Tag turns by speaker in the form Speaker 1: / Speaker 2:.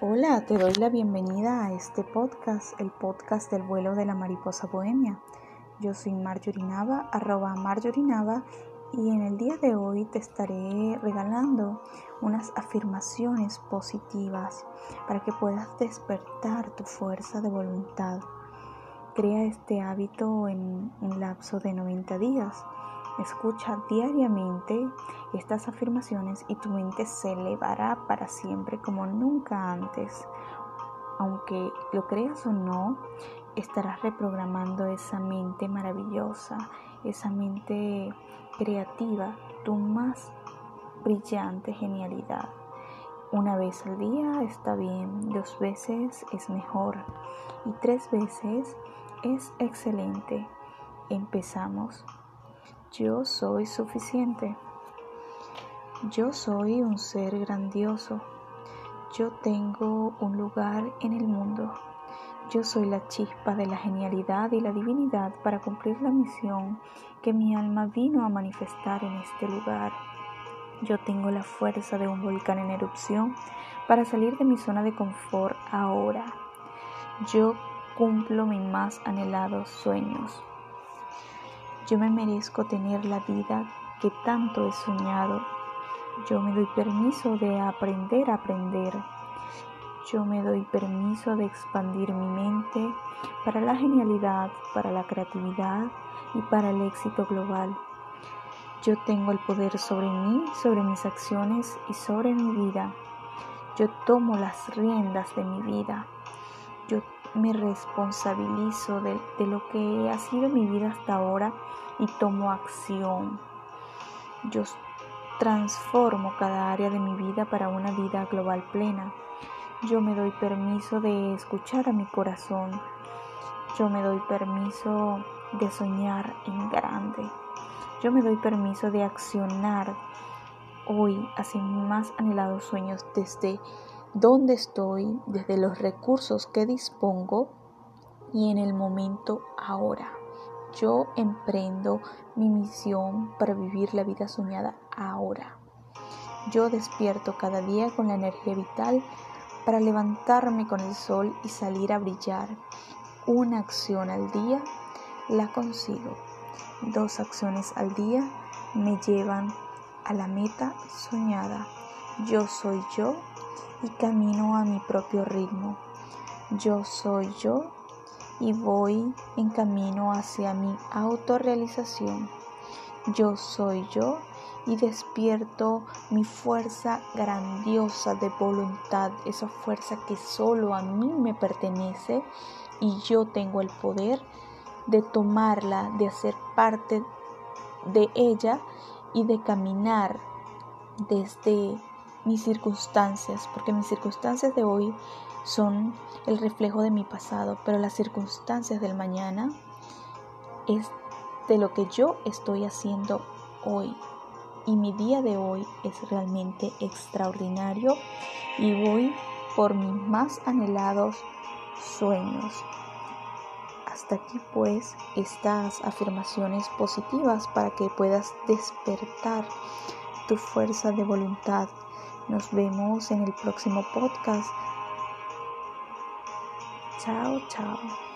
Speaker 1: Hola, te doy la bienvenida a este podcast, el podcast del vuelo de la mariposa bohemia. Yo soy Marjorie Nava, arroba Marjorie Nava, y en el día de hoy te estaré regalando unas afirmaciones positivas para que puedas despertar tu fuerza de voluntad. Crea este hábito en un lapso de 90 días Escucha diariamente estas afirmaciones y tu mente se elevará para siempre como nunca antes. Aunque lo creas o no, estarás reprogramando esa mente maravillosa, esa mente creativa, tu más brillante genialidad. Una vez al día está bien, dos veces es mejor y tres veces es excelente. Empezamos. Yo soy suficiente. Yo soy un ser grandioso. Yo tengo un lugar en el mundo. Yo soy la chispa de la genialidad y la divinidad para cumplir la misión que mi alma vino a manifestar en este lugar. Yo tengo la fuerza de un volcán en erupción para salir de mi zona de confort ahora. Yo cumplo mis más anhelados sueños. Yo me merezco tener la vida que tanto he soñado. Yo me doy permiso de aprender a aprender. Yo me doy permiso de expandir mi mente para la genialidad, para la creatividad y para el éxito global. Yo tengo el poder sobre mí, sobre mis acciones y sobre mi vida. Yo tomo las riendas de mi vida. Yo me responsabilizo de, lo que ha sido mi vida hasta ahora y tomo acción. Yo transformo cada área de mi vida para una vida global plena. Yo me doy permiso de escuchar a mi corazón. Yo me doy permiso de soñar en grande. Yo me doy permiso de accionar hoy hacia mis más anhelados sueños desde donde estoy, desde los recursos que dispongo y en el momento ahora yo emprendo mi misión para vivir la vida soñada ahora. Yo despierto cada día con la energía vital para levantarme con el sol y salir a brillar. Una acción al día la consigo. Dos acciones al día me llevan a la meta soñada. Yo soy yo y camino a mi propio ritmo. Yo soy yo y voy en camino hacia mi autorrealización. Yo soy yo y despierto mi fuerza grandiosa de voluntad, esa fuerza que solo a mí me pertenece y yo tengo el poder de tomarla, de hacer parte de ella y de caminar desde mis circunstancias, porque mis circunstancias de hoy son el reflejo de mi pasado, pero las circunstancias del mañana es de lo que yo estoy haciendo hoy. Y mi día de hoy es realmente extraordinario y voy por mis más anhelados sueños. Hasta aquí pues estas afirmaciones positivas para que puedas despertar tu fuerza de voluntad. Nos vemos en el próximo podcast Chao, chao.